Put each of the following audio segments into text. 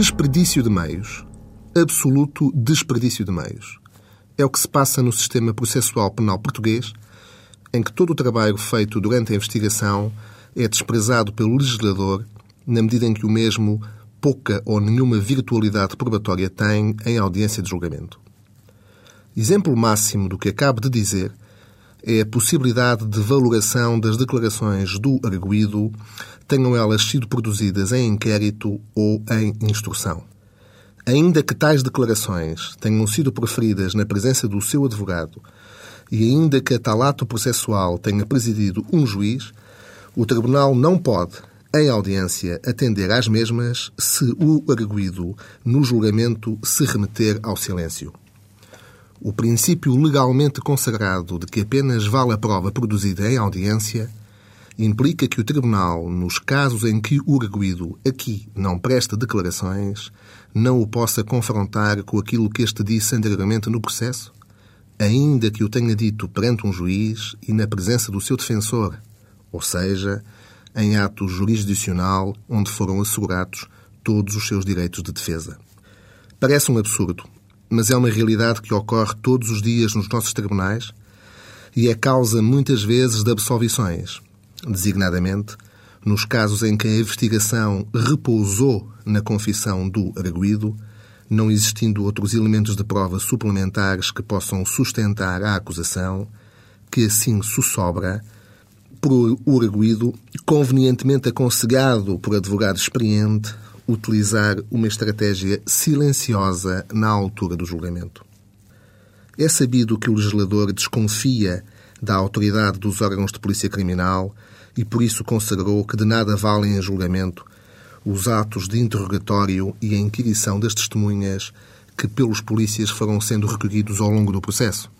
Desperdício de meios. Absoluto desperdício de meios. É o que se passa no sistema processual penal português, em que todo o trabalho feito durante a investigação é desprezado pelo legislador na medida em que o mesmo pouca ou nenhuma virtualidade probatória tem em audiência de julgamento. Exemplo máximo do que acabo de dizer é a possibilidade de valoração das declarações do arguído, tenham elas sido produzidas em inquérito ou em instrução. Ainda que tais declarações tenham sido proferidas na presença do seu advogado e ainda que a tal ato processual tenha presidido um juiz, o Tribunal não pode, em audiência, atender às mesmas se o arguído, no julgamento, se remeter ao silêncio. O princípio legalmente consagrado de que apenas vale a prova produzida em audiência implica que o Tribunal, nos casos em que o arguído aqui não presta declarações, não o possa confrontar com aquilo que este disse anteriormente no processo, ainda que o tenha dito perante um juiz e na presença do seu defensor, ou seja, em ato jurisdicional onde foram assegurados todos os seus direitos de defesa. Parece um absurdo, mas é uma realidade que ocorre todos os dias nos nossos tribunais e é causa muitas vezes de absolvições, designadamente nos casos em que a investigação repousou na confissão do arguído, não existindo outros elementos de prova suplementares que possam sustentar a acusação, que assim sussobra por o arguído, convenientemente aconselhado por advogado experiente, utilizar uma estratégia silenciosa na altura do julgamento. É sabido que o legislador desconfia da autoridade dos órgãos de polícia criminal e por isso consagrou que de nada valem em julgamento os atos de interrogatório e a inquirição das testemunhas que pelos polícias foram sendo recolhidos ao longo do processo,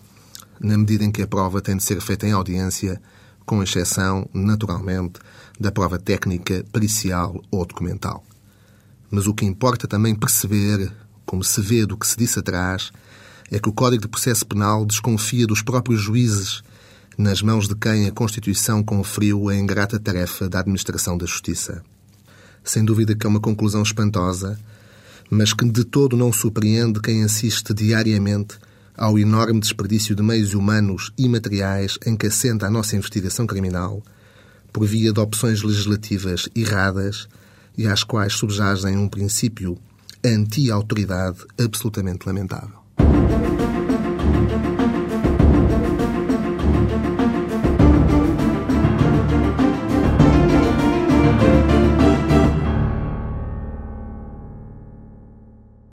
na medida em que a prova tem de ser feita em audiência, com exceção, naturalmente, da prova técnica, pericial ou documental. Mas o que importa também perceber, como se vê do que se disse atrás, é que o Código de Processo Penal desconfia dos próprios juízes, nas mãos de quem a Constituição conferiu a ingrata tarefa da administração da justiça. Sem dúvida que é uma conclusão espantosa, mas que de todo não surpreende quem assiste diariamente ao enorme desperdício de meios humanos e materiais em que assenta a nossa investigação criminal, por via de opções legislativas erradas e às quais subjazem um princípio anti-autoridade absolutamente lamentável.